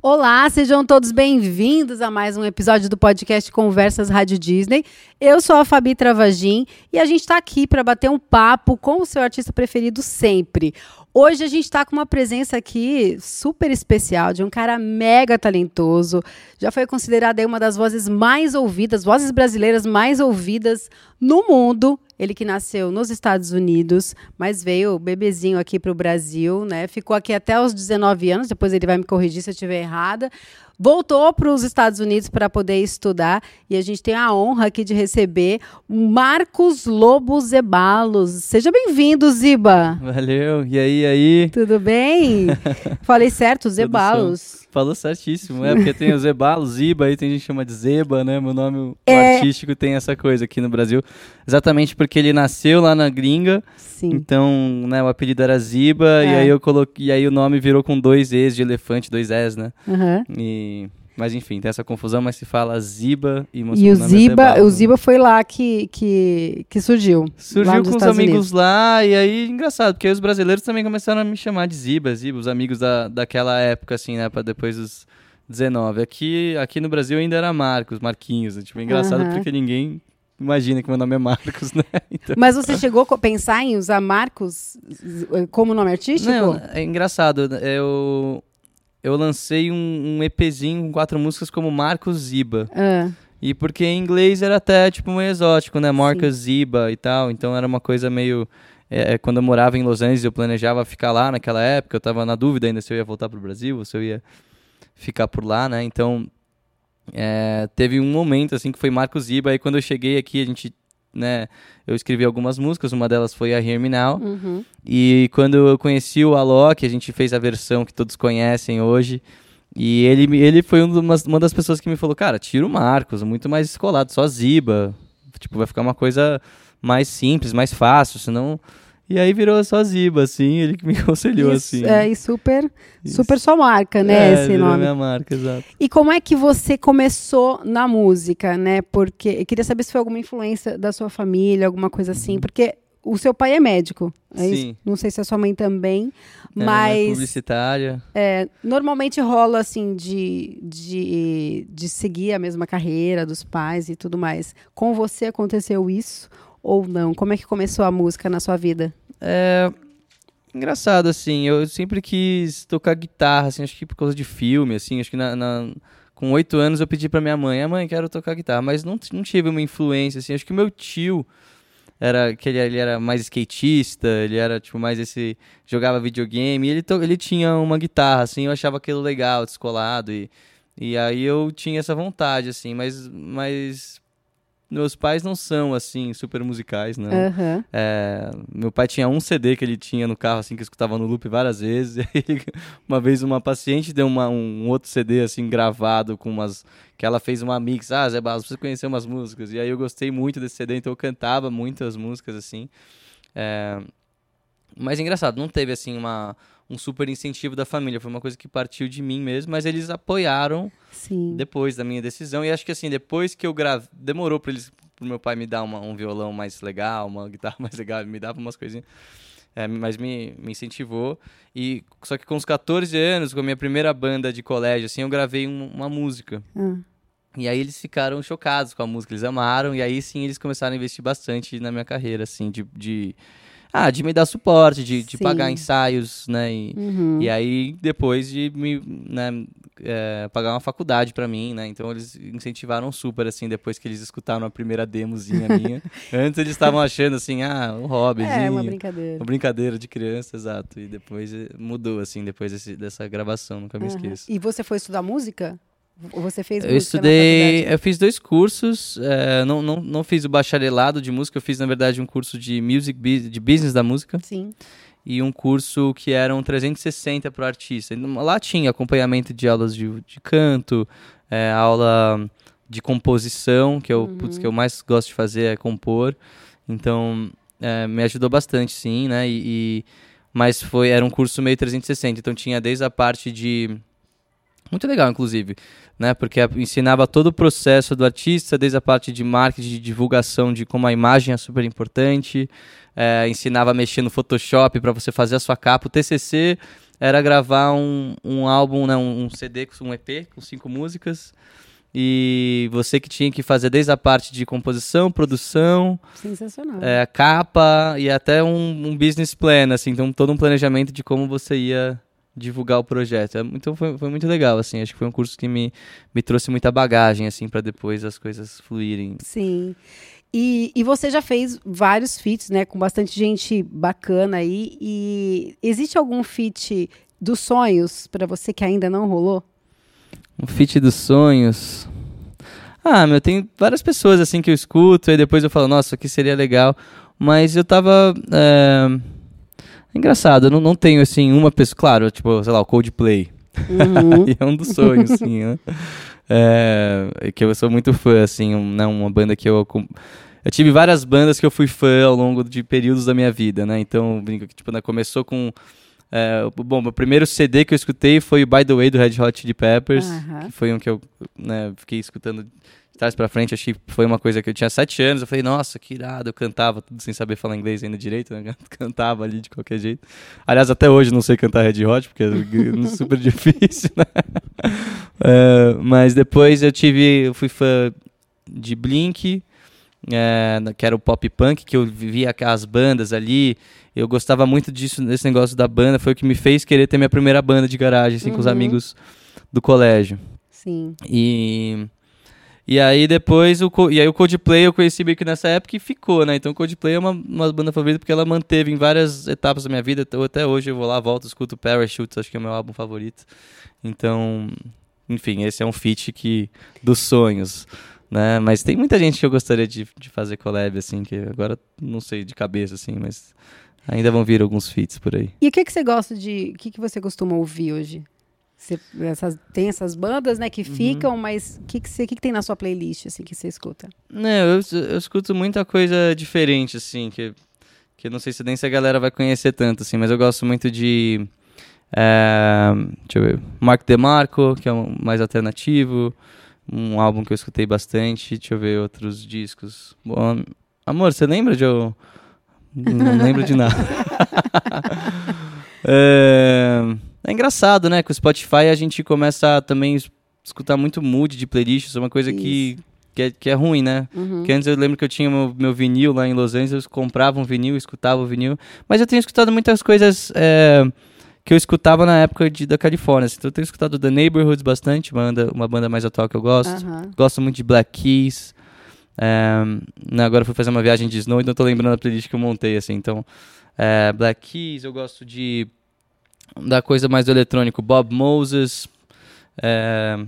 Olá, sejam todos bem-vindos a mais um episódio do podcast Conversas Rádio Disney. Eu sou a Fabi Travagin e a gente está aqui para bater um papo com o seu artista preferido sempre. Hoje a gente está com uma presença aqui super especial de um cara mega talentoso. Já foi considerada uma das vozes mais ouvidas, vozes brasileiras mais ouvidas no mundo. Ele que nasceu nos Estados Unidos, mas veio bebezinho aqui para o Brasil, né? Ficou aqui até os 19 anos, depois ele vai me corrigir se eu estiver errada. Voltou para os Estados Unidos para poder estudar e a gente tem a honra aqui de receber Marcos Lobo Zebalos. Seja bem-vindo, Ziba. Valeu. E aí, e aí? Tudo bem? Falei certo, Zebalos. Falou certíssimo, é porque tem o Zebalo, Ziba, aí tem gente que chama de Zeba, né? Meu nome é... artístico tem essa coisa aqui no Brasil. Exatamente porque ele nasceu lá na gringa. Sim. Então, né, o apelido era Ziba, é. e aí eu coloquei. E aí o nome virou com dois E's de elefante, dois S, né? Uhum. E mas enfim, tem essa confusão, mas se fala Ziba e E o Ziba, é o Ziba foi lá que, que, que surgiu. Surgiu com os amigos Unidos. lá, e aí, engraçado, porque aí os brasileiros também começaram a me chamar de Ziba, Ziba, os amigos da, daquela época, assim, né, pra depois dos 19. Aqui, aqui no Brasil ainda era Marcos, Marquinhos, é, tipo, engraçado uhum. porque ninguém imagina que meu nome é Marcos, né? Então... Mas você chegou a pensar em usar Marcos como nome artístico? Não, é engraçado, eu eu lancei um, um EPzinho com quatro músicas como Marcos Ziba. Uh. E porque em inglês era até, tipo, meio exótico, né? Marcos Ziba e tal. Então era uma coisa meio... É, é, quando eu morava em Los Angeles, eu planejava ficar lá naquela época. Eu tava na dúvida ainda se eu ia voltar pro Brasil ou se eu ia ficar por lá, né? Então, é, teve um momento, assim, que foi Marcos Ziba. Aí quando eu cheguei aqui, a gente né? Eu escrevi algumas músicas, uma delas foi a Hear Me Now. Uhum. E quando eu conheci o Alok, a gente fez a versão que todos conhecem hoje. E ele, ele foi uma, uma das pessoas que me falou, cara, tira o Marcos, muito mais escolado, só Ziba. Tipo, vai ficar uma coisa mais simples, mais fácil, senão e aí virou só Ziba, assim, ele que me aconselhou, Isso, assim. É, e super, Isso. super sua marca, né, é, esse nome. minha marca, exato. E como é que você começou na música, né? Porque eu queria saber se foi alguma influência da sua família, alguma coisa assim, uhum. porque o seu pai é médico, é Sim. Isso? Não sei se a sua mãe também, é, mas... publicitária. É, normalmente rola, assim, de, de, de seguir a mesma carreira dos pais e tudo mais. Com você aconteceu isso? Ou não? Como é que começou a música na sua vida? É engraçado assim, eu sempre quis tocar guitarra, assim, acho que por causa de filme, assim, acho que na, na com oito anos eu pedi para minha mãe, a mãe quero tocar guitarra, mas não, não tive uma influência assim, acho que o meu tio era que ele, ele, era mais skatista, ele era tipo mais esse jogava videogame, ele ele tinha uma guitarra assim, eu achava aquilo legal, descolado e e aí eu tinha essa vontade assim, mas mas meus pais não são, assim, super musicais, né? Uhum. É, meu pai tinha um CD que ele tinha no carro, assim, que eu escutava no loop várias vezes. Uma vez uma paciente deu uma, um outro CD, assim, gravado com umas... Que ela fez uma mix. Ah, Zé Barros, precisa conhecer umas músicas. E aí eu gostei muito desse CD, então eu cantava muitas músicas, assim. É... Mas é engraçado, não teve, assim, uma um super incentivo da família. Foi uma coisa que partiu de mim mesmo, mas eles apoiaram Sim. depois da minha decisão. E acho que assim, depois que eu gravei, demorou para eles pro meu pai me dar uma, um violão mais legal, uma guitarra mais legal, me dava umas coisinhas. É, mas me, me incentivou. E só que com os 14 anos, com a minha primeira banda de colégio, assim, eu gravei um, uma música. Hum. E aí eles ficaram chocados com a música, eles amaram, e aí sim eles começaram a investir bastante na minha carreira, assim, de, de ah, de me dar suporte, de, de pagar ensaios, né? E, uhum. e aí, depois de me né, é, pagar uma faculdade para mim, né? Então eles incentivaram super, assim, depois que eles escutaram a primeira demozinha minha. Antes eles estavam achando assim, ah, um hobbyzinho. É, uma brincadeira. Uma brincadeira de criança, exato. E depois eh, mudou, assim, depois desse, dessa gravação, nunca me uhum. esqueço. E você foi estudar música? Você fez Eu estudei, eu fiz dois cursos, é, não, não, não fiz o bacharelado de música, eu fiz na verdade um curso de music de business da música. Sim. E um curso que era um 360 para o artista. Lá tinha acompanhamento de aulas de, de canto, é, aula de composição, que eu, uhum. putz, que eu mais gosto de fazer é compor. Então, é, me ajudou bastante, sim, né? E, e, mas foi, era um curso meio 360, então tinha desde a parte de muito legal, inclusive, né? Porque ensinava todo o processo do artista, desde a parte de marketing, de divulgação, de como a imagem é super importante. É, ensinava a mexer no Photoshop para você fazer a sua capa. O TCC era gravar um, um álbum, né, um CD, um EP com cinco músicas. E você que tinha que fazer desde a parte de composição, produção, Sensacional. é, capa e até um, um business plan, assim, então todo um planejamento de como você ia divulgar o projeto. Então foi, foi muito legal, assim, acho que foi um curso que me, me trouxe muita bagagem, assim, para depois as coisas fluírem. Sim. E, e você já fez vários feats, né? Com bastante gente bacana aí. E existe algum feat dos sonhos pra você que ainda não rolou? Um feat dos sonhos. Ah, meu, tem várias pessoas assim que eu escuto e depois eu falo, nossa, aqui seria legal. Mas eu tava. É... Engraçado, eu não, não tenho assim uma pessoa. Claro, tipo, sei lá, o Coldplay. Uhum. É um dos sonhos, assim, né? É, que eu sou muito fã, assim, um, né, uma banda que eu. Eu tive várias bandas que eu fui fã ao longo de períodos da minha vida, né? Então, brinco que, tipo, né, começou com. é, bom, meu primeiro CD que eu escutei foi o By the Way do Red Hot Chili Peppers, que foi um que eu né, fiquei escutando trás pra frente. Achei que foi uma coisa que eu tinha sete anos. Eu falei, nossa, que irado. Eu cantava tudo sem saber falar inglês ainda direito, né? Cantava ali de qualquer jeito. Aliás, até hoje não sei cantar Red Hot, porque é super difícil, né? É, mas depois eu tive, eu fui fã de Blink, é, que era o pop punk, que eu vivia as bandas ali. Eu gostava muito disso, desse negócio da banda. Foi o que me fez querer ter minha primeira banda de garagem, assim, com os Uhum. amigos do colégio. Sim. E, e aí depois, o, e aí o Coldplay eu conheci meio que nessa época e ficou, né? Então o Coldplay é uma, uma banda favorita porque ela manteve em várias etapas da minha vida. Até, até hoje eu vou lá, volto, escuto Parachutes, acho que é o meu álbum favorito. Então, enfim, esse é um feat que, dos sonhos, né? Mas tem muita gente que eu gostaria de, de fazer collab, assim, que agora não sei de cabeça, assim, mas ainda vão vir alguns feats por aí. E o que, que você gosta de. O que, que você costuma ouvir hoje? Você, essas- tem essas bandas, né, que ficam, mas o que, que, que, que tem na sua playlist, assim, que você escuta? Não, eu, eu escuto muita coisa diferente, assim, que, que eu não sei se nem se a galera vai conhecer tanto, assim, mas eu gosto muito de. é, deixa eu ver. Mark DeMarco, que é um mais alternativo. Um álbum que eu escutei bastante. Deixa eu ver outros discos. Bom, amor, você lembra de eu. Não lembro de nada. é, é engraçado, né? Com o Spotify a gente começa a também es- escutar muito mood de playlists, é uma coisa que, que, é, que é ruim, né? Uhum. Porque antes eu lembro que eu tinha meu, meu vinil lá em Los Angeles, comprava um vinil, escutava o vinil. Mas eu tenho escutado muitas coisas é, que eu escutava na época de, da Califórnia. assim. Então eu tenho escutado The Neighborhoods bastante, uma banda, uma banda mais atual que eu gosto. Aham. Gosto muito de Black Keys. É, né, agora eu fui fazer uma viagem de snow, então tô lembrando da playlist que eu montei, assim. Então, é, Black Keys, eu gosto de da coisa mais do eletrônico, Bob Moses. É,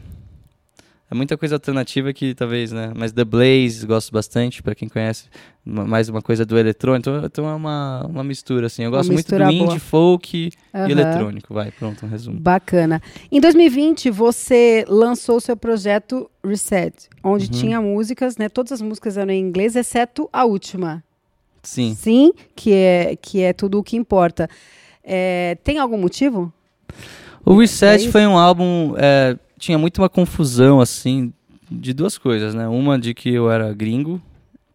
é muita coisa alternativa que talvez, né? Mas The Blaze, gosto bastante, pra quem conhece, ma- mais uma coisa do eletrônico. Então, então é uma, uma mistura, assim. Eu gosto muito do indie, boa. folk Aham. e eletrônico. Vai, pronto, um resumo. Bacana. Em 2020, você lançou o seu projeto Reset, onde Uhum. tinha músicas, né? Todas as músicas eram em inglês, exceto a última. Sim. Sim, que é, que é tudo o que importa. É, tem algum motivo? O Reset isso? foi um álbum. é, tinha muito uma confusão, assim, de duas coisas, né? Uma de que eu era gringo,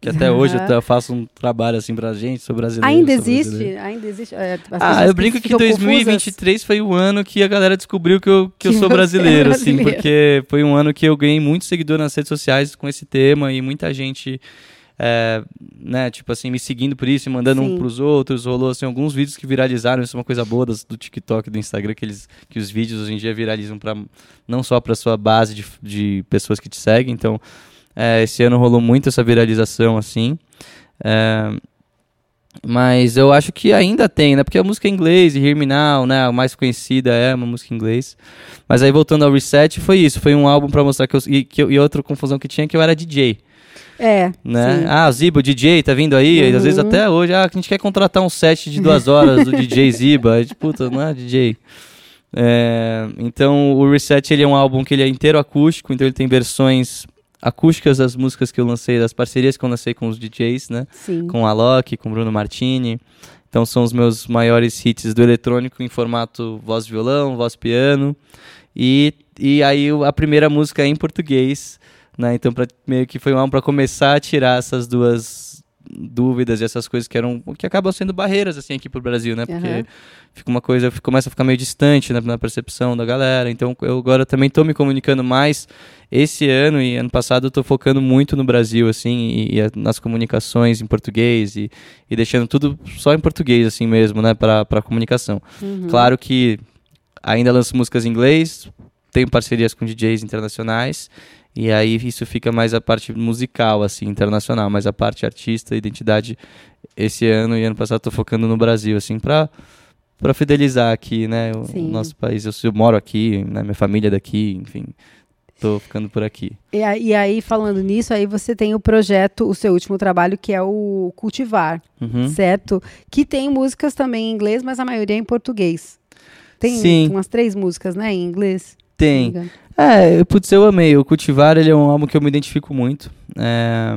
que até hoje eu faço um trabalho assim pra gente, sou brasileiro. Ainda sou existe? brasileiro. Ainda existe? é, Ah, eu brinco que ficam confusas. 2023 foi o ano que a galera descobriu que eu, que eu Que sou você é brasileiro, assim, brasileiro. porque foi um ano que eu ganhei muito seguidor nas redes sociais com esse tema e muita gente, é, né, tipo assim, me seguindo por isso e mandando Sim. um pros outros. Rolou, assim, alguns vídeos que viralizaram, isso é uma coisa boa das- do TikTok, do Instagram, que, eles, que os vídeos hoje em dia viralizam pra, não só pra sua base de, de pessoas que te seguem, então é, esse ano rolou muito essa viralização, assim. É, mas eu acho que ainda tem, né? Porque a música é em inglês, Hear Me Now, né? A mais conhecida é uma música em inglês. Mas aí voltando ao Reset, foi isso. Foi um álbum pra mostrar que eu... E, que eu- e outra confusão que tinha é que eu era DJ, É, né? sim. Ah, Ziba, o DJ, tá vindo aí? E Às vezes Uhum. até hoje, ah, a gente quer contratar um set de duas horas do DJ Ziba. Tipo, puta, não é DJ. É, então o Reset ele é um álbum que ele é inteiro acústico, então ele tem versões acústicas das músicas que eu lancei, das parcerias que eu lancei com os DJs, né? Sim. com o Alok, com o Bruno Martini. Então são os meus maiores hits do eletrônico em formato voz violão, voz e piano. E, e aí a primeira música é em português, né? Então pra, meio que foi um álbum para começar a tirar essas duas dúvidas e essas coisas que eram que acabam sendo barreiras assim aqui pro Brasil, né? Porque Aham. fica uma coisa, começa a ficar meio distante né, na percepção da galera. Então eu agora também tô me comunicando mais esse ano e ano passado eu tô focando muito no Brasil assim e, e nas comunicações em português e, e deixando tudo só em português assim mesmo, né, para para comunicação. Uhum. Claro que ainda lanço músicas em inglês, tenho parcerias com DJs internacionais, e aí isso fica mais a parte musical, assim, internacional, mas a parte artista, identidade, esse ano e ano passado tô focando no Brasil, assim, pra, pra fidelizar aqui, né, o Sim. nosso país. Eu, eu moro aqui, né, minha família é daqui, enfim, tô ficando por aqui. E, aí- e aí, falando nisso, aí você tem o projeto, o seu último trabalho, que é o Cultivar, Uhum. certo? Que tem músicas também em inglês, mas a maioria é em português. Tem Sim. umas três músicas, né, em inglês? Tem. É, putz, eu amei. O Cultivar, ele é um álbum que eu me identifico muito. É,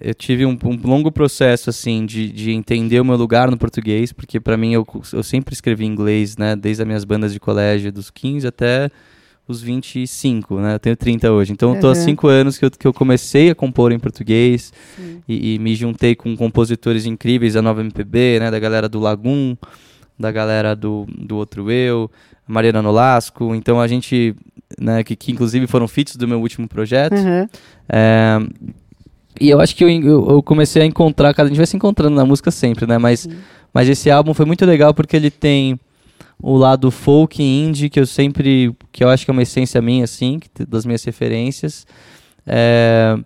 eu tive um, um longo processo, assim, de, de entender o meu lugar no português, porque pra mim eu, eu sempre escrevi em inglês, né, desde as minhas bandas de colégio, dos 15 até os 25, né, eu tenho 30 hoje. Então eu tô há Uhum. 5 anos que eu, que eu comecei a compor em português e, e me juntei com compositores incríveis da Nova MPB, né, da galera do Lagum, da galera do, do Outro Eu, Mariana Nolasco. Então a gente, né, que, que inclusive foram feats do meu último projeto. Aham. É, e eu acho que eu, eu, eu comecei a encontrar, a gente vai se encontrando na música sempre, né? Mas, mas esse álbum foi muito legal porque ele tem o lado folk e indie que eu sempre, que eu acho que é uma essência minha, assim, das minhas referências. É,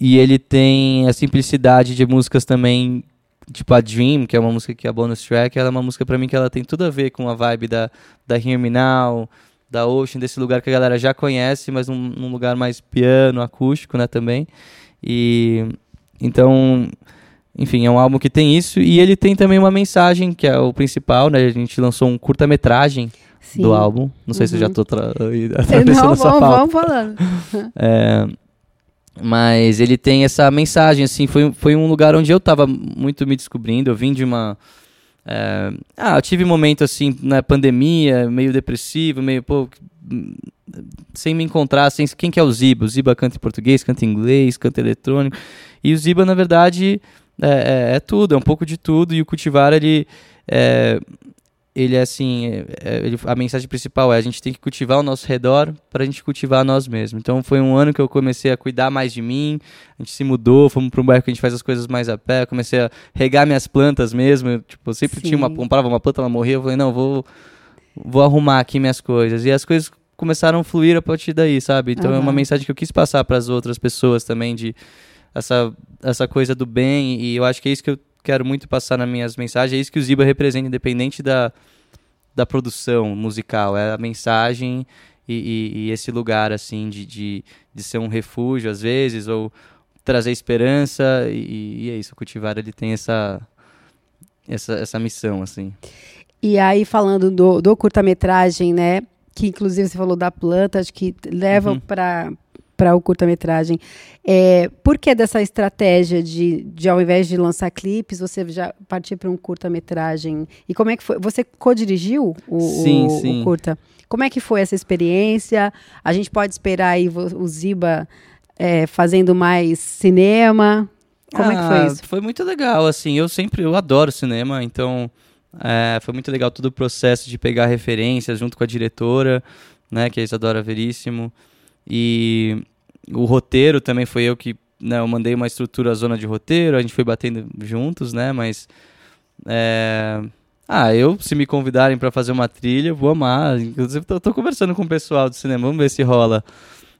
e ele tem a simplicidade de músicas também, tipo a Dream, que é uma música que é a bonus track, ela é uma música pra mim que ela tem tudo a ver com a vibe da, da Hear Me Now, da Ocean, desse lugar que a galera já conhece, mas num, num lugar mais piano, acústico, né, também. E então, enfim, é um álbum que tem isso e ele tem também uma mensagem que é o principal, né? A gente lançou um curta-metragem do álbum. Não sei se eu já Uhum. tô tra atravessando Não, essa vamos, pauta. vamos falando. É, mas ele tem essa mensagem, assim, foi, foi um lugar onde eu tava muito me descobrindo, eu vim de uma... é, ah, eu tive momento, assim, na pandemia, meio depressivo, meio, hum, sem me encontrar, sem, quem que é o Ziba? O Ziba canta em português, canta em inglês, canta eletrônico, e o Ziba, na verdade, é, é- é tudo, é um pouco de tudo, e o Cultivar, ele... É, ele é assim, é- é- ele- a mensagem principal é a gente tem que cultivar ao nosso redor para a gente cultivar nós mesmos. Então foi um ano que eu comecei a cuidar mais de mim, a gente se mudou, fomos para um bairro que a gente faz as coisas mais a pé, comecei a regar minhas plantas mesmo, eu, tipo, eu sempre tinha uma, Sim. comprava uma planta, ela morria, eu falei, não, vou, vou arrumar aqui minhas coisas. E as coisas começaram a fluir a partir daí, sabe? Então é uma mensagem que eu quis passar para as outras pessoas também de essa, essa coisa do bem, e eu acho que é isso que eu quero muito passar nas minhas mensagens, é isso que o Ziba representa, independente da, da produção musical, é a mensagem e, e- e esse lugar, assim, de, de, de ser um refúgio, às vezes, ou trazer esperança, e, e é isso, o Cultivar, ele tem essa, essa, essa missão, assim. E aí, falando do, do curta-metragem, né? Que inclusive você falou da planta, acho que leva Uhum. para para o curta-metragem. É, por que dessa estratégia de, de, ao invés de lançar clipes, você já partir para um curta-metragem? E como é que foi? Você co-dirigiu o, o- Sim, o sim. curta? Como é que foi essa experiência? A gente pode esperar aí o Ziba é, fazendo mais cinema? Como é que foi Ah, isso? Foi muito legal, assim. Eu sempre, eu adoro cinema, então é, foi muito legal todo o processo de pegar referências junto com a diretora, né, que é a Isadora Veríssimo. E o roteiro também foi eu que, né, eu mandei uma estrutura, zona de roteiro, a gente foi batendo juntos, né, mas é, ah, eu, se me convidarem para fazer uma trilha, eu vou amar. Inclusive, tô, tô conversando com o pessoal do cinema, vamos ver se rola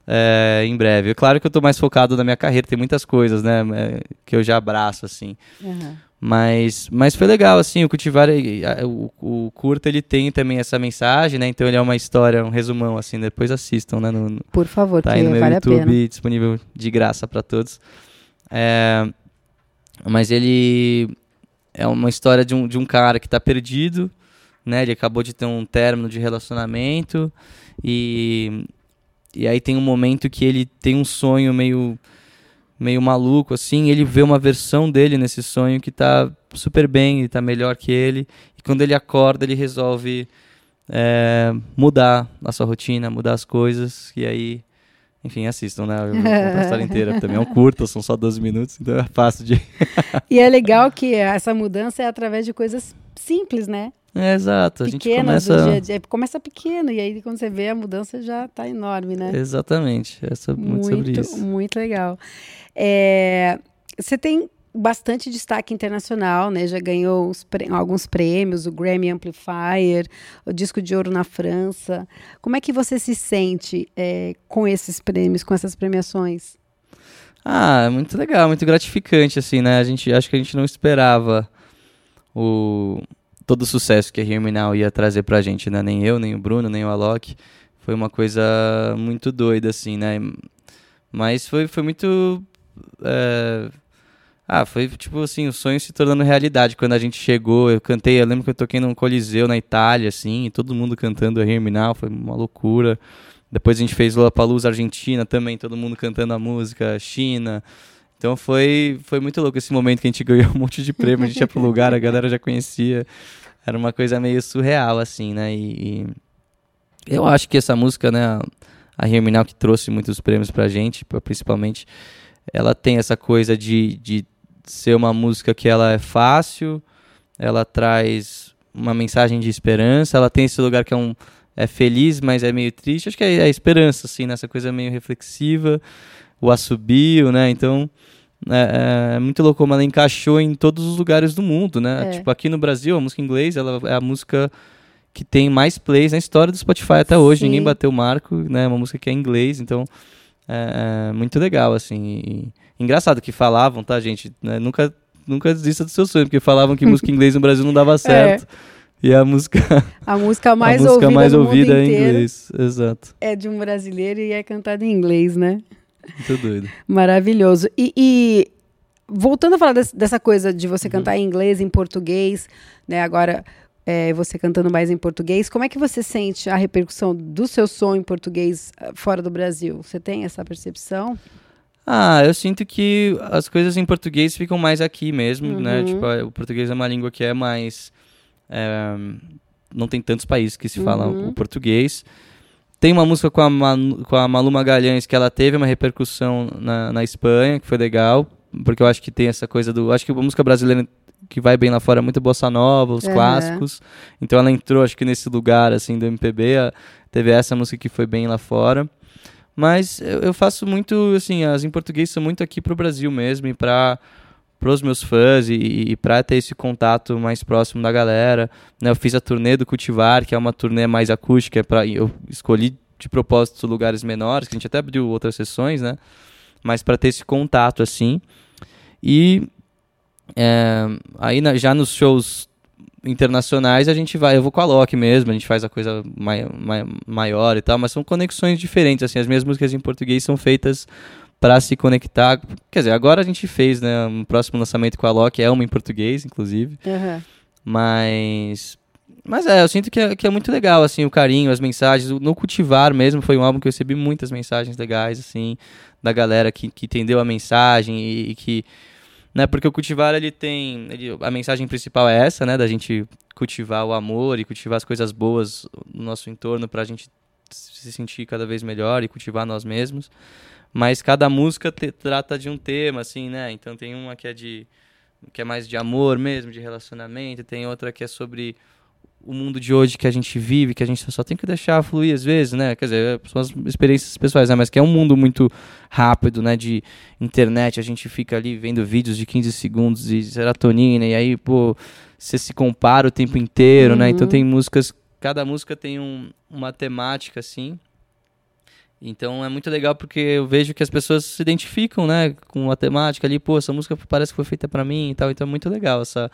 é, em breve. Claro que eu tô mais focado na minha carreira, tem muitas coisas, né, é, que eu já abraço, assim. Aham. Mas, mas foi legal, assim, o Cultivar, o, o curta, ele tem também essa mensagem, né, então ele é uma história, um resumão, assim, depois assistam, né, no, no- Por favor, tá aí no meu vale YouTube, disponível de graça para todos. É, mas ele é uma história de um, de um cara que tá perdido, né? Ele acabou de ter um término de relacionamento e, e aí tem um momento que ele tem um sonho meio meio maluco assim, ele vê uma versão dele nesse sonho que tá super bem, ele tá melhor que ele e quando ele acorda ele resolve é, mudar a sua rotina, mudar as coisas e aí enfim, assistam, né? Eu vou contar a história inteira também. É um curto, são só 12 minutos, então é fácil de. e é legal que essa mudança é através de coisas simples, né? É, exato. A Pequenas gente começa... dia a dia. Começa pequeno, e aí quando você vê a mudança já está enorme, né? Exatamente. É muito, muito sobre isso. Muito legal. É, você tem bastante destaque internacional, né? Já ganhou alguns prêmios, o Grammy Amplifier, o disco de ouro na França. Como é que você se sente é, com esses prêmios, com essas premiações? Ah, muito legal, muito gratificante, assim, né? A gente acho que a gente não esperava o todo o sucesso que a Herminal ia trazer pra gente, né? Nem eu, nem o Bruno, nem o Alok. Foi uma coisa muito doida, assim, né? Mas foi, foi muito. É ah, foi tipo assim, o sonho se tornando realidade. Quando a gente chegou, eu cantei, eu lembro que eu toquei num coliseu na Itália, assim, todo mundo cantando a Herminal, foi uma loucura. Depois a gente fez Lollapalooza Argentina também, todo mundo cantando a música, China. Então foi, foi muito louco esse momento que a gente ganhou um monte de prêmio, a gente ia pro lugar, a galera já conhecia. Era uma coisa meio surreal, assim, né? E, e eu acho que essa música, né, a Herminal que trouxe muitos prêmios pra gente, principalmente, ela tem essa coisa de, de ser uma música que ela é fácil, ela traz uma mensagem de esperança, ela tem esse lugar que é um é feliz, mas é meio triste. Acho que é a esperança, assim, nessa coisa meio reflexiva, o assobio, né? Então, é, é, muito louco como ela encaixou em todos os lugares do mundo, né? É. Tipo, aqui no Brasil, a música em inglês, ela é a música que tem mais plays na história do Spotify até hoje. Sim. Ninguém bateu o marco, né? Uma música que é em inglês, então é, é muito legal, assim. E, Engraçado que falavam, tá, gente? Né? Nunca, nunca desista do seu sonho, porque falavam que música em inglês no Brasil não dava certo. É. E a música. A música mais a música ouvida, mais ouvida é em inglês. Exato. É de um brasileiro e é cantada em inglês, né? Muito doido. Maravilhoso. E, e voltando a falar dessa coisa de você uhum. cantar em inglês, em português, né? Agora é, você cantando mais em português, como é que você sente a repercussão do seu som em português ah, fora do Brasil? Você tem essa percepção? Ah, eu sinto que as coisas em português ficam mais aqui mesmo, né? uhum. né? Tipo, o português é uma língua que é mais. É, não tem tantos países que se uhum. falam o português. Tem uma música com a, Manu, com a Malu Magalhães que ela teve uma repercussão na, na Espanha, que foi legal, porque eu acho que tem essa coisa do. Acho que a música brasileira que vai bem lá fora é muito bossa nova, os uhum. clássicos. Então ela entrou, acho que nesse lugar assim do MPB. Teve essa música que foi bem lá fora. Mas eu, eu faço muito, assim, as em português são muito aqui pro Brasil mesmo e para os meus fãs e, e para ter esse contato mais próximo da galera. Né? Eu fiz a turnê do Cultivar, que é uma turnê mais acústica, pra, eu escolhi de propósito lugares menores, que a gente até abriu outras sessões, né? Mas para ter esse contato assim. E é, aí na, já nos shows internacionais a gente vai, eu vou com a Loki mesmo, a gente faz a coisa mai, mai, maior e tal, mas são conexões diferentes, assim, as minhas músicas em português são feitas para se conectar, quer dizer, agora a gente fez, né, um próximo lançamento com a Loki, é uma em português, inclusive, uhum. mas... Mas é, eu sinto que é, que é muito legal, assim, o carinho, as mensagens. No Cultivar mesmo foi um álbum que eu recebi muitas mensagens legais, assim, da galera que, que entendeu a mensagem e, e que né? Porque o cultivar ele tem, ele, a mensagem principal é essa, né? Da gente cultivar o amor e cultivar as coisas boas no nosso entorno para a gente se sentir cada vez melhor e cultivar nós mesmos. Mas cada música te, trata de um tema, assim, né? Então tem uma que é de que é mais de amor mesmo, de relacionamento, tem outra que é sobre o mundo de hoje que a gente vive, que a gente só tem que deixar fluir às vezes, né? Quer dizer, são as experiências pessoais, né? Mas que é um mundo muito rápido, né? De internet, a gente fica ali vendo vídeos de 15 segundos de serotonina, e aí, pô, você se compara o tempo inteiro, uhum. né? Então uhum. tem músicas, cada música tem um, uma temática, assim, então é muito legal porque eu vejo que as pessoas se identificam, né, com a temática ali, pô, essa música parece que foi feita para mim e tal, então é muito legal essa,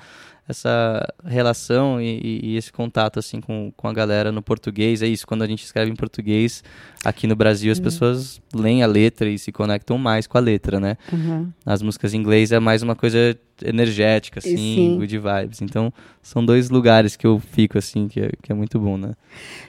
essa relação e, e, esse contato assim com, com a galera no português. É isso, quando a gente escreve em português, aqui no Brasil as uhum. pessoas leem a letra e se conectam mais com a letra, né? Uhum. As músicas em inglês é mais uma coisa energética, assim, good vibes. Então, são dois lugares que eu fico, assim, que é, que é muito bom, né?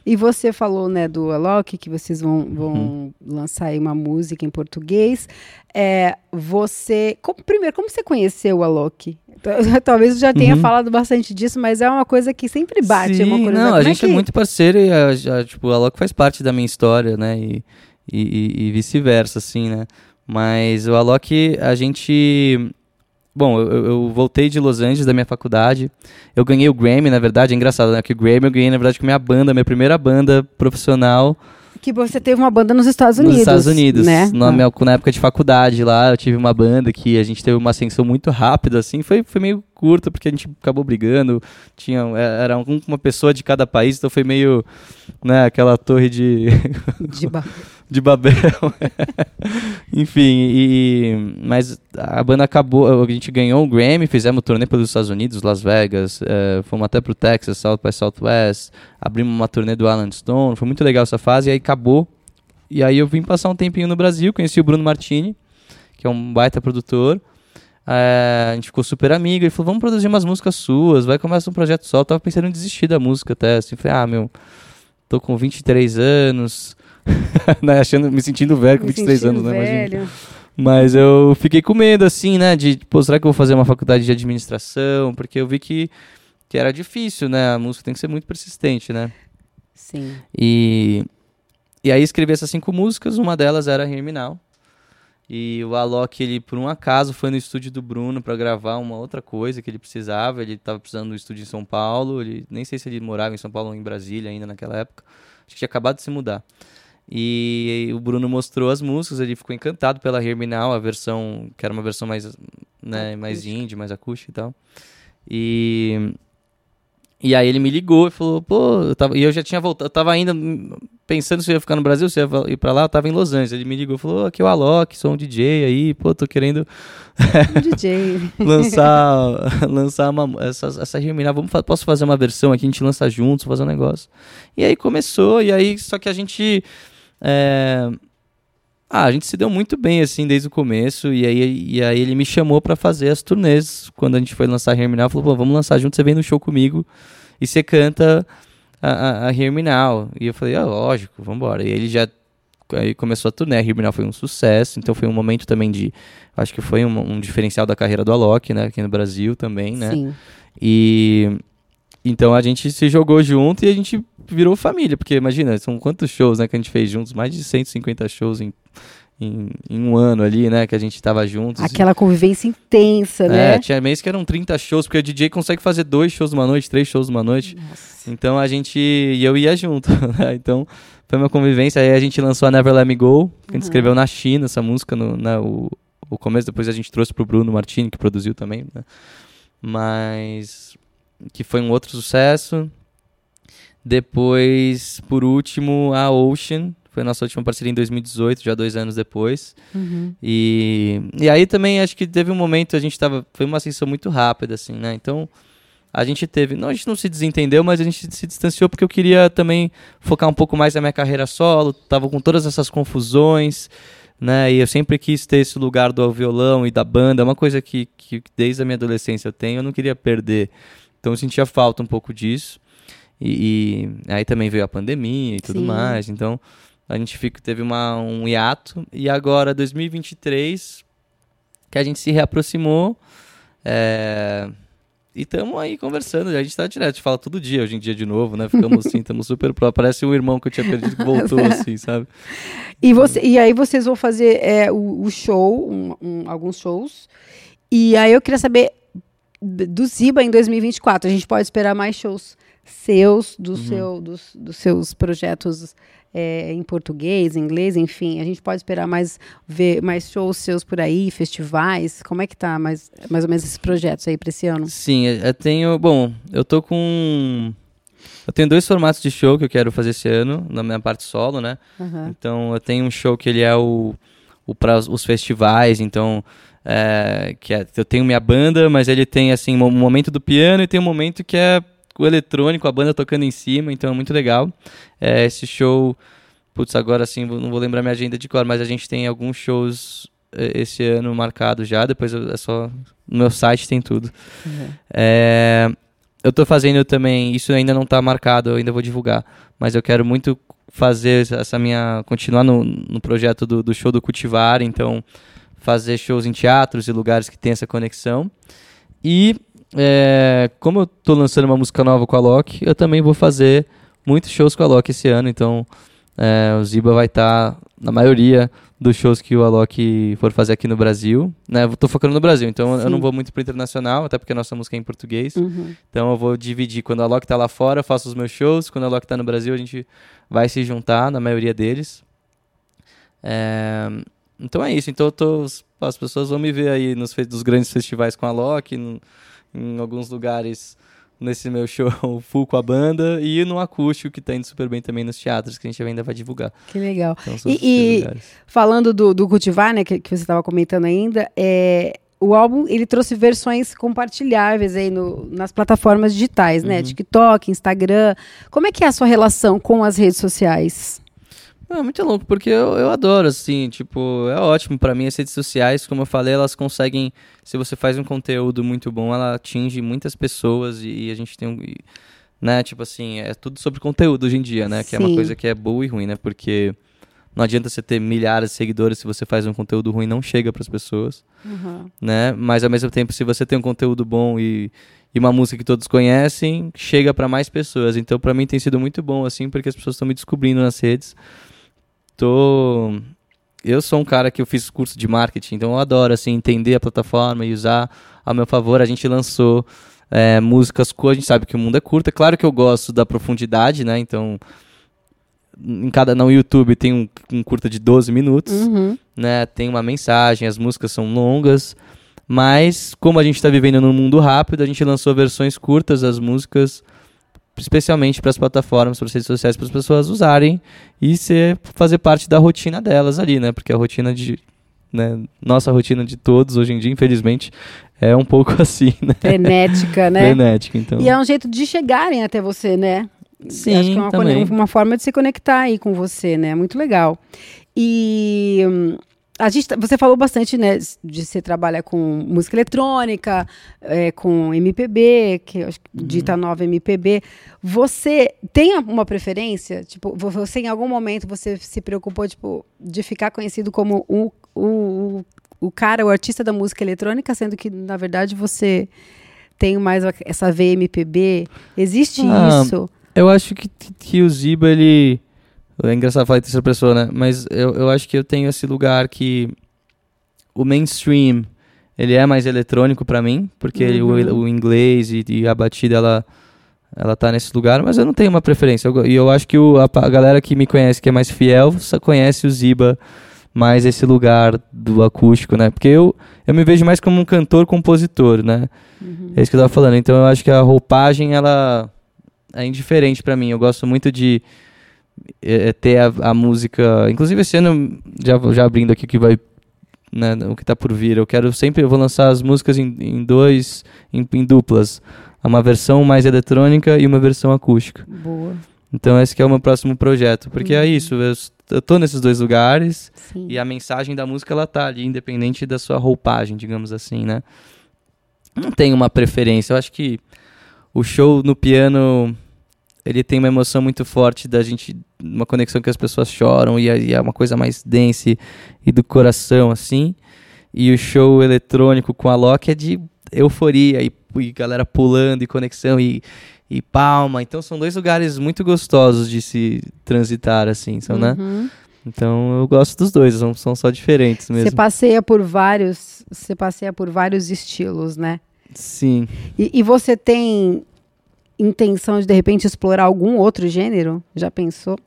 E você falou, né, do Alok, que vocês vão, vão uhum. lançar aí uma música em português. É, você, como, primeiro, como você conheceu o Alok? Talvez já tenha uhum. falado bastante disso, mas é uma coisa que sempre bate. Sim, é uma não, a gente é, que... é, muito parceiro e a, a, tipo, a Alok faz parte da minha história, né? E, e, e, vice-versa, assim, né? Mas o Alok, a gente. Bom, eu, eu, voltei de Los Angeles da minha faculdade. Eu ganhei o Grammy, na verdade, é engraçado, né? Que o Grammy eu ganhei, na verdade, com a minha banda, minha primeira banda profissional. Que você teve uma banda nos Estados Unidos. Nos Estados Unidos, né? Na, minha, na época de faculdade lá, eu tive uma banda que a gente teve uma ascensão muito rápida, assim. Foi, foi meio curta, porque a gente acabou brigando. Tinha, é, era uma pessoa de cada país, então foi meio, né, aquela torre de... De. de Babel. Enfim, e, mas a banda acabou, a gente ganhou um Grammy, fizemos turnê pelos Estados Unidos, Las Vegas, uh, fomos até pro Texas, South by Southwest, abrimos uma turnê do Alan Stone, foi muito legal essa fase, e aí acabou. E aí eu vim passar um tempinho no Brasil, conheci o Bruno Martini, que é um baita produtor. É, a gente ficou super amigo, ele falou, vamos produzir umas músicas suas, vai começar um projeto só. Eu tava pensando em desistir da música até, assim, falei, ah, meu, tô com 23 anos, né, achando, me sentindo velho com me 23 anos, né, velho. Mas eu fiquei com medo, assim, né, de, pô, será que eu vou fazer uma faculdade de administração? Porque eu vi que, que era difícil, né, a música tem que ser muito persistente, né. Sim. E, e aí escrevi essas cinco músicas, uma delas era Herminal. E o Alok, ele por um acaso foi no estúdio do Bruno para gravar uma outra coisa que ele precisava. Ele estava precisando do estúdio em São Paulo. Ele nem sei se ele morava em São Paulo ou em Brasília ainda naquela época. Acho que tinha acabado de se mudar. E o Bruno mostrou as músicas, ele ficou encantado pela Herminal, a versão que era uma versão mais, né, mais indie, mais acústica e tal. E e aí ele me ligou e falou, pô, eu tava, e eu já tinha voltado, eu tava ainda pensando se eu ia ficar no Brasil, se eu ia ir pra lá, eu tava em Los Angeles. Ele me ligou e falou, aqui é o Alok, sou um DJ aí, pô, tô querendo um DJ. lançar, lançar uma, essa, essa germinar, vamos, posso fazer uma versão aqui, a gente lança juntos, fazer um negócio. E aí começou, e aí, só que a gente... É, ah, a gente se deu muito bem, assim, desde o começo, e aí, e aí ele me chamou para fazer as turnês. Quando a gente foi lançar a Herminal, falou, vamos lançar junto, você vem no show comigo e você canta a, a, a Herminal. E eu falei, ah, lógico, vamos embora. E ele já aí começou a turnê, a Herminal foi um sucesso, então foi um momento também de, acho que foi um, um diferencial da carreira do Alok, né, aqui no Brasil também, né. Sim. E então a gente se jogou junto e a gente virou família, porque imagina, são quantos shows né, que a gente fez juntos? Mais de 150 shows em, em, em um ano ali, né? Que a gente tava juntos. Aquela convivência intensa, é, né? Tinha mês que eram 30 shows, porque o DJ consegue fazer dois shows numa noite, três shows numa noite. Nossa. Então a gente. E eu ia junto, né? Então foi uma convivência. Aí a gente lançou a Never Let Me Go, que a gente uhum. escreveu na China essa música, no, na, o, o começo, depois a gente trouxe pro Bruno Martini, que produziu também, né? Mas que foi um outro sucesso. Depois, por último, a Ocean. Foi a nossa última parceria em 2018, já dois anos depois. Uhum. E, e aí também acho que teve um momento, a gente tava. Foi uma ascensão muito rápida, assim, né? Então a gente teve. Não, a gente não se desentendeu, mas a gente se distanciou porque eu queria também focar um pouco mais na minha carreira solo. Tava com todas essas confusões, né? E eu sempre quis ter esse lugar do violão e da banda. É uma coisa que, que desde a minha adolescência eu tenho, eu não queria perder. Então eu sentia falta um pouco disso. E, e aí também veio a pandemia e tudo Sim. mais. Então a gente fica, teve uma, um hiato. E agora, 2023, que a gente se reaproximou. É... E estamos aí conversando, a gente tá direto, fala todo dia hoje em dia de novo, né? Ficamos assim, estamos super pro. Parece um irmão que eu tinha perdido que voltou, assim, sabe? E, você, e aí vocês vão fazer é, o, o show, um, um, alguns shows. E aí eu queria saber do Ziba em 2024. A gente pode esperar mais shows seus, do uhum. seu, dos, dos seus projetos é, em português, inglês, enfim. A gente pode esperar mais ver mais shows seus por aí, festivais. Como é que tá mais, mais ou menos esses projetos aí para esse ano? Sim, eu tenho. Bom, eu tô com. Eu tenho dois formatos de show que eu quero fazer esse ano, na minha parte solo, né? Uhum. Então eu tenho um show que ele é o, o para os festivais, então é, que é, eu tenho minha banda, mas ele tem assim um momento do piano e tem um momento que é o eletrônico, a banda tocando em cima, então é muito legal. É, esse show, putz, agora sim, não vou lembrar minha agenda de cor, mas a gente tem alguns shows é, esse ano marcado já, depois é só no meu site tem tudo. Uhum. É, eu estou fazendo também, isso ainda não está marcado, eu ainda vou divulgar, mas eu quero muito fazer essa minha, continuar no, no projeto do, do show do Cultivar, então fazer shows em teatros e lugares que tem essa conexão. E é, como eu estou lançando uma música nova com a Loki, eu também vou fazer muitos shows com a Loki esse ano, então é, o Ziba vai estar tá na maioria dos shows que o Alok for fazer aqui no Brasil, né? Eu tô focando no Brasil, então Sim. eu não vou muito pro internacional, até porque a nossa música é em português. Uhum. Então eu vou dividir. Quando a Alok tá lá fora, eu faço os meus shows. Quando a Alok tá no Brasil, a gente vai se juntar, na maioria deles. É, Então é isso. Então eu tô... as pessoas vão me ver aí nos, nos grandes festivais com a Alok, no- em alguns lugares nesse meu show full com a banda e no acústico que tá indo super bem também nos teatros, que a gente ainda vai divulgar. Que legal. Então E- e-. Falando do, do cultivar, né, que, que você estava comentando ainda, é, o álbum ele trouxe versões compartilháveis aí no, nas plataformas digitais, né? Uhum. TikTok, Instagram. Como é que é a sua relação com as redes sociais? É muito louco, porque eu, eu adoro, assim, tipo, é ótimo pra mim as redes sociais, como eu falei, elas conseguem, se você faz um conteúdo muito bom, ela atinge muitas pessoas e, e a gente tem um, e, né, tipo assim, é tudo sobre conteúdo hoje em dia, né, que é uma Sim. coisa que é boa e ruim, né, porque não adianta você ter milhares de seguidores se você faz um conteúdo ruim, não chega pras pessoas, né, mas ao mesmo tempo, se você tem um conteúdo bom e, e uma música que todos conhecem, chega pra mais pessoas, então pra mim tem sido muito bom, assim, porque as pessoas estão me descobrindo nas redes, tô eu sou um cara que eu fiz curso de marketing, então eu adoro assim entender a plataforma e usar a meu favor. A gente lançou é, músicas curtas, a gente sabe que o mundo é curto. É claro que eu gosto da profundidade, né? Então, em cada no YouTube tem um, um curta de 12 minutos, Uhum. né? Tem uma mensagem, as músicas são longas, mas como a gente está vivendo num mundo rápido, a gente lançou versões curtas das músicas especialmente para as plataformas, para as redes sociais, para as pessoas usarem e ser, fazer parte da rotina delas ali, né? Porque a rotina de. Né, nossa rotina de todos hoje em dia, infelizmente, é um pouco assim, né? Frenética, né? Frenética, então. E é um jeito de chegarem até você, né? Sim, Acho que é uma, também. uma forma de se conectar aí com você, né? Muito legal. E hum, a gente, tá- você falou bastante, né, de você trabalhar com música eletrônica, é, com MPB, que eu acho que Uhum. dita nova MPB. Você tem uma preferência? Tipo, vo- você em algum momento você se preocupou, tipo, de ficar conhecido como o, o, o, cara, o artista da música eletrônica, sendo que, na verdade, você tem mais essa veia MPB? Existe Ah, isso? Eu acho que, que o Ziba, ele. É engraçado falar em terceira pessoa, né? Mas eu, eu acho que eu tenho esse lugar que. O mainstream, ele é mais eletrônico pra mim, porque ele- Uhum. o, o inglês e, e a batida, ela. Ela tá nesse lugar, mas eu não tenho uma preferência. Eu E eu, acho que o- a, a galera que me conhece, que é mais fiel, só conhece o Ziba mais esse lugar do acústico, né? Porque eu, eu me vejo mais como um cantor-compositor, né? É isso que eu tava falando. Então eu acho que a roupagem, ela é indiferente pra mim. Eu gosto muito de é, é, ter a, a música. Inclusive esse ano, já, já abrindo aqui o que vai. Né, o que tá por vir. Eu quero sempre. Eu vou lançar as músicas em, em dois. Em, em duplas. Uma versão mais eletrônica e uma versão acústica. Boa. Então esse que é o meu próximo projeto. Porque é isso. Eu, eu tô nesses dois lugares. Sim. E a mensagem da música ela tá ali, independente da sua roupagem, digamos assim, né? Não tem uma preferência. Eu acho que o show no piano ele tem uma emoção muito forte da gente, uma conexão que as pessoas choram e é, e é uma coisa mais dense e do coração, assim. E o show eletrônico com a Loki é de euforia e, e galera pulando e conexão e, e palma. Então são dois lugares muito gostosos de se transitar, assim, são, né? Uhum. Então eu gosto dos dois, são, são só diferentes Você mesmo. passeia por vários, você passeia por vários estilos, né? Sim. E, e você tem intenção de de repente explorar algum outro gênero? Já pensou?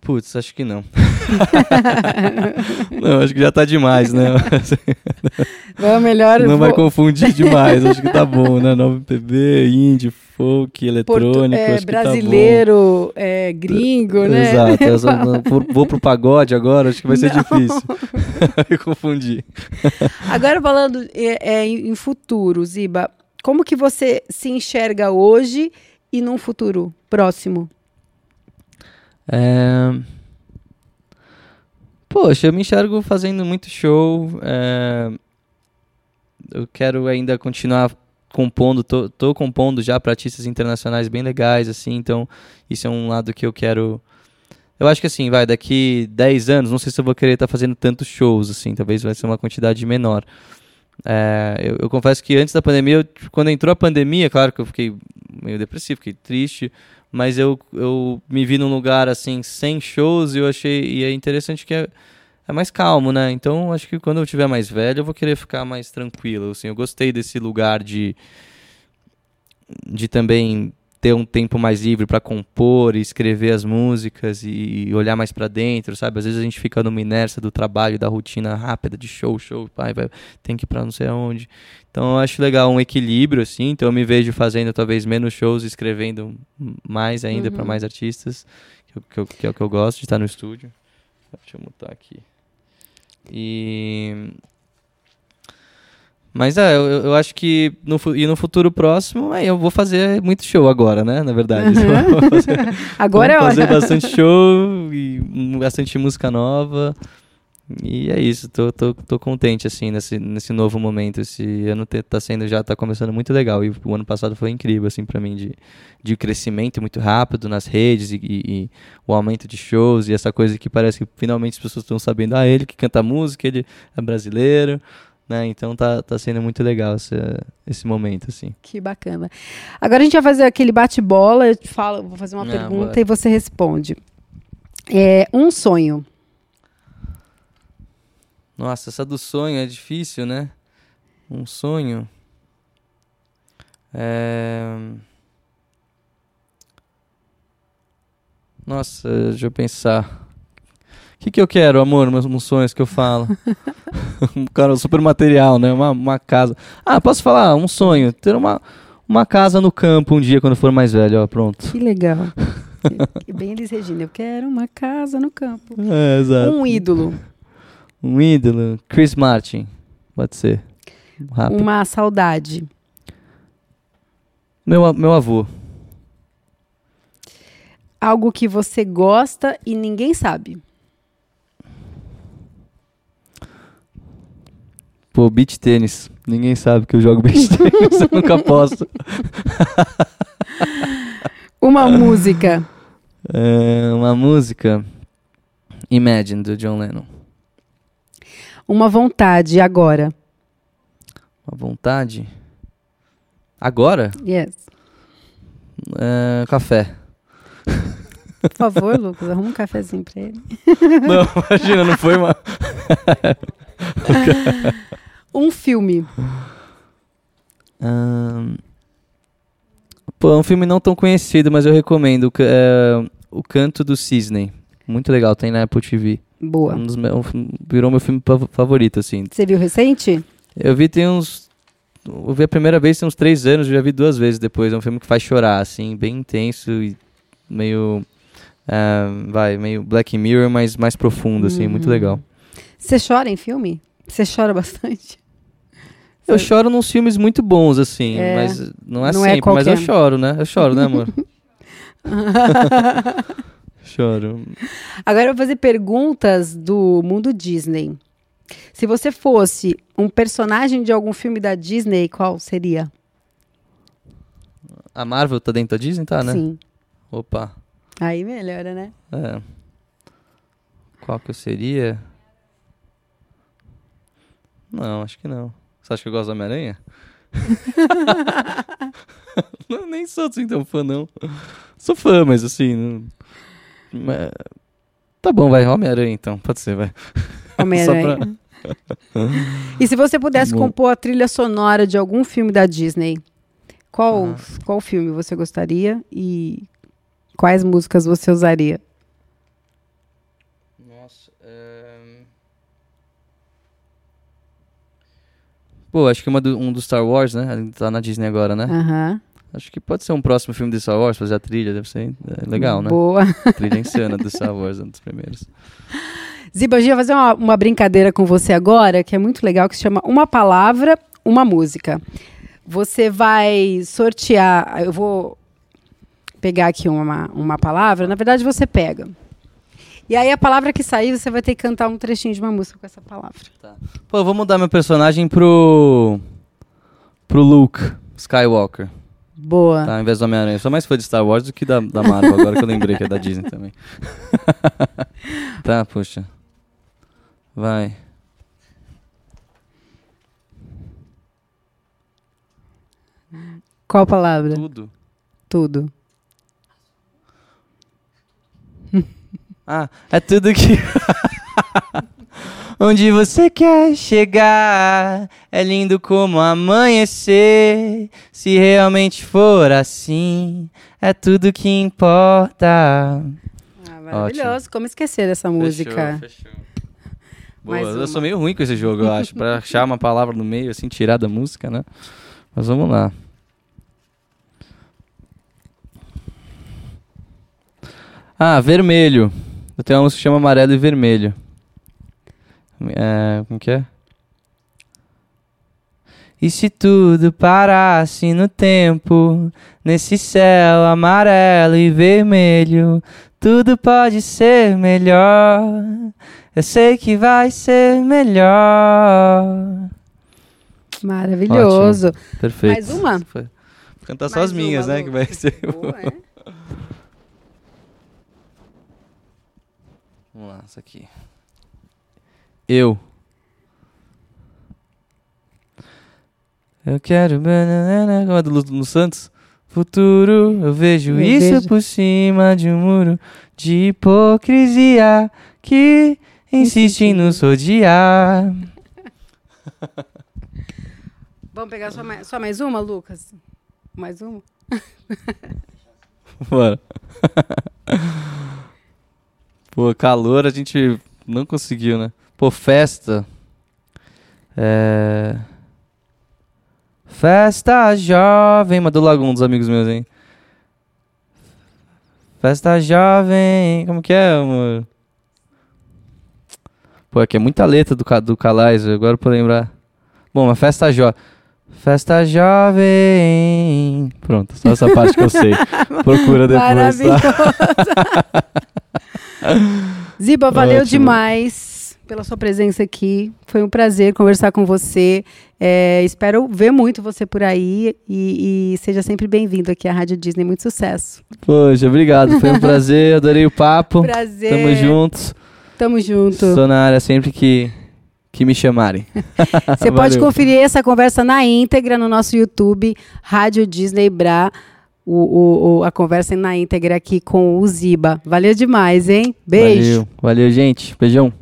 Putz, acho que não. não, acho que já tá demais, né? É melhor não vai confundir demais, acho que tá bom, né? Novo PB, indie, folk, eletrônico, é, acho que tá brasileiro, é, gringo, bom. né? Exato, eu só não- vou- pro pagode agora, acho que vai ser Não. difícil. Vai confundir. Agora falando é, é, em futuro, Ziba, como que você se enxerga hoje e num futuro próximo? É... Poxa, eu me enxergo fazendo muito show. é, Eu quero ainda continuar compondo, tô, tô compondo já para artistas internacionais bem legais, assim, então isso é um lado que eu quero. Eu acho que assim, vai, daqui 10 anos, não sei se eu vou querer estar fazendo tantos shows, assim, talvez vai ser uma quantidade menor. É, eu, eu confesso que antes da pandemia, eu, quando entrou a pandemia, claro que eu fiquei meio depressivo, fiquei triste, Mas eu, eu me vi num lugar assim, sem shows, e eu achei. E é interessante que é, é mais calmo, né? Então acho que quando eu tiver mais velho, eu vou querer ficar mais tranquilo. Assim, eu gostei desse lugar de. De também ter um tempo mais livre para compor e escrever as músicas e olhar mais para dentro, sabe? Às vezes a gente fica numa inércia do trabalho, da rotina rápida de show, show, pai, vai, tem que ir para não sei aonde. Então eu acho legal um equilíbrio assim, então eu me vejo fazendo talvez menos shows, escrevendo mais ainda uhum. para mais artistas, que, que, que, é o que eu gosto de estar no estúdio. Deixa eu mutar aqui. E mas é, eu, eu acho que no, e no futuro próximo aí eu vou fazer muito show agora, né? Na verdade. Uhum. Fazer, agora é hora. fazer bastante show e bastante música nova. E é isso, tô, tô, tô contente, assim, nesse, nesse novo momento. Esse ano tá sendo, já tá começando muito legal. E o ano passado foi incrível, assim, para mim, de, de crescimento muito rápido nas redes e, e, o aumento de shows e essa coisa que parece que finalmente as pessoas estão sabendo. Ah, ele que canta música, ele é brasileiro né? Então tá, tá sendo muito legal esse, esse momento, assim. Que bacana. Agora a gente vai fazer aquele bate-bola, eu te falo, vou fazer uma Não, pergunta e você responde. É, um sonho. Nossa, essa do sonho é difícil, né? Um sonho. É... Nossa, deixa eu pensar que, que eu quero, amor, meus, sonhos que eu falo? um cara super material, né? Uma, uma casa. Ah, posso falar? Um sonho. Ter uma, uma casa no campo um dia quando for mais velho, ó, pronto. Que legal. Bem Elis Regina, eu quero uma casa no campo. É, exato. Um ídolo. Um ídolo. Chris Martin. Pode ser. Rápido. Uma saudade. Meu, meu avô. Algo que você gosta e ninguém sabe. Pô, beach tênis. Ninguém sabe que eu jogo beach tênis, eu nunca posso. uma música. É, uma música. Imagine, do John Lennon. Uma vontade agora. Uma vontade? Agora? Yes. É, café. Por favor, Lucas, arruma um cafezinho pra ele. Não, imagina, não foi uma. Um filme. Um... Pô, é um filme não tão conhecido, mas eu recomendo. É, o Canto do Cisne. Muito legal, tem na Apple TV. Boa. Um dos meus, virou meu filme favorito, assim. Você viu recente? Eu vi tem uns. Eu vi a primeira vez tem uns três anos, já vi duas vezes depois. É um filme que faz chorar, assim, bem intenso e meio. Uh, vai, meio Black Mirror, mas mais profundo, assim, muito uhum. legal. Você chora em filme? Você chora bastante? Eu choro nos filmes muito bons, assim, é, mas não é não é sempre, é mas eu choro, né? Eu choro, né, amor? Choro. Agora eu vou fazer perguntas do mundo Disney. Se você fosse um personagem de algum filme da Disney, qual seria? A Marvel tá dentro da Disney, tá, né? Sim. Opa. Aí melhora, né? É. Qual que eu seria? Não, acho que não. Você acha que eu gosto do Homem-Aranha? não, nem sou assim tão fã, não. Sou fã, mas assim. Não... Mas... Tá bom, vai. Homem-Aranha então. Pode ser, vai. Homem-Aranha. pra... e se você pudesse compor a trilha sonora de algum filme da Disney, qual, ah. qual filme você gostaria e quais músicas você usaria? Pô, acho que uma do, um do Star Wars, né? Tá na Disney agora, né? Aham. Acho que pode ser um próximo filme de Star Wars, fazer a trilha, deve ser é legal, né? Boa. trilha insana do Star Wars, um dos primeiros. Ziba, vai fazer uma, uma brincadeira com você agora, que é muito legal, que se chama Uma Palavra, Uma Música. Você vai sortear, eu vou pegar aqui uma, uma palavra, na verdade você pega. E aí a palavra que sair, você vai ter que cantar um trechinho de uma música com essa palavra. Tá. Pô, eu vou mudar meu personagem pro. pro Luke Skywalker. Boa. Tá, ao invés do Homem-Aranha. Eu sou mais fã de Star Wars do que da, da Marvel, agora que eu lembrei que é da Disney também. tá, puxa. Vai. Qual palavra? Tudo. Tudo. ah, é tudo que. Onde você quer chegar? É lindo como amanhecer. Se realmente for assim, é tudo que importa. Ah, maravilhoso. Ótimo. Como esquecer dessa música? Fechou, fechou. Boa, eu sou meio ruim com esse jogo, eu acho. pra achar uma palavra no meio, assim, tirar da música, né? Mas vamos lá. Ah, vermelho. Eu tenho uma música que chama Amarelo e Vermelho. É, como que é? E se tudo parasse no tempo, nesse céu amarelo e vermelho, tudo pode ser melhor. Eu sei que vai ser melhor. Maravilhoso. Ótimo. Perfeito. Mais uma? Vou cantar só as minhas, uma, né? Que vai ser. Boa, é? Essa aqui. Eu. Eu quero. Como é do Lúcio Santos? Futuro, eu vejo eu isso vejo. por cima de um muro de hipocrisia que insiste em nos rodear. Vamos pegar só mais, só mais uma, Lucas? Mais uma? Bora. Pô, calor a gente não conseguiu, né? Pô, festa. É. Festa jovem, mandou logo um dos amigos meus, hein? Festa jovem, como que é, amor? Pô, aqui é muita letra do, do Calais, agora pra lembrar. Bom, uma festa jovem. Festa jovem. Pronto, só essa parte que eu sei. Procura depois, tá? Ziba, valeu Ótimo. demais pela sua presença aqui. Foi um prazer conversar com você. É, espero ver muito você por aí e, e seja sempre bem-vindo aqui à Rádio Disney. Muito sucesso. Poxa, obrigado. Foi um prazer, adorei o papo. Prazer. Tamo juntos. Tamo junto. Estou na área sempre que, que me chamarem. Você pode conferir essa conversa na íntegra no nosso YouTube, Rádio Disney Bra. O, o, a conversa na íntegra aqui com o Ziba. Valeu demais, hein? Beijo. Valeu, Valeu gente. Beijão.